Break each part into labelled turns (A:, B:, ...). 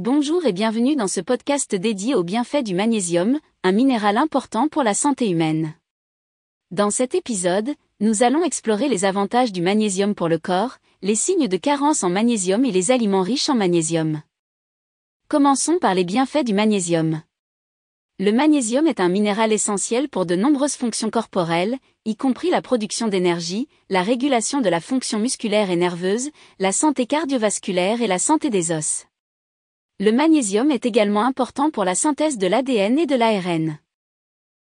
A: Bonjour et bienvenue dans ce podcast dédié aux bienfaits du magnésium, un minéral important pour la santé humaine. Dans cet épisode, nous allons explorer les avantages du magnésium pour le corps, les signes de carence en magnésium et les aliments riches en magnésium. Commençons par les bienfaits du magnésium. Le magnésium est un minéral essentiel pour de nombreuses fonctions corporelles, y compris la production d'énergie, la régulation de la fonction musculaire et nerveuse, la santé cardiovasculaire et la santé des os. Le magnésium est également important pour la synthèse de l'ADN et de l'ARN.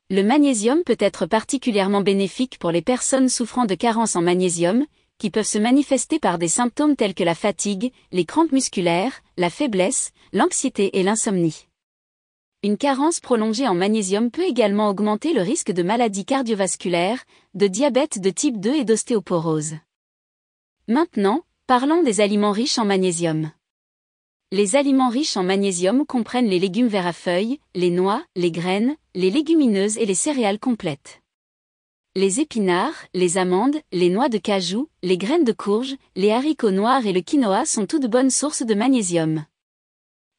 A: Le magnésium peut être particulièrement bénéfique pour les personnes souffrant de carence en magnésium, qui peuvent se manifester par des symptômes tels que la fatigue, les crampes musculaires, la faiblesse, l'anxiété et l'insomnie. Une carence prolongée en magnésium peut également augmenter le risque de maladies cardiovasculaires, de diabète de type 2 et d'ostéoporose. Maintenant, parlons des aliments riches en magnésium. Les aliments riches en magnésium comprennent les légumes verts à feuilles, les noix, les graines, les légumineuses et les céréales complètes. Les épinards, les amandes, les noix de cajou, les graines de courge, les haricots noirs et le quinoa sont toutes bonnes sources de magnésium.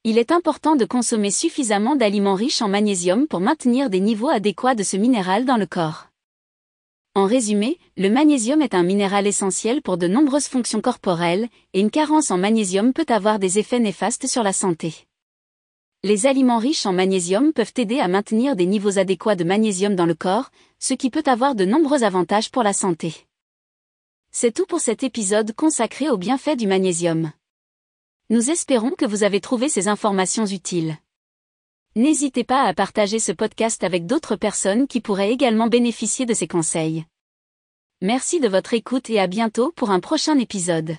A: Il est important de consommer suffisamment d'aliments riches en magnésium pour maintenir des niveaux adéquats de ce minéral dans le corps. En résumé, le magnésium est un minéral essentiel pour de nombreuses fonctions corporelles, et une carence en magnésium peut avoir des effets néfastes sur la santé. Les aliments riches en magnésium peuvent aider à maintenir des niveaux adéquats de magnésium dans le corps, ce qui peut avoir de nombreux avantages pour la santé. C'est tout pour cet épisode consacré aux bienfaits du magnésium. Nous espérons que vous avez trouvé ces informations utiles. N'hésitez pas à partager ce podcast avec d'autres personnes qui pourraient également bénéficier de ces conseils. Merci de votre écoute et à bientôt pour un prochain épisode.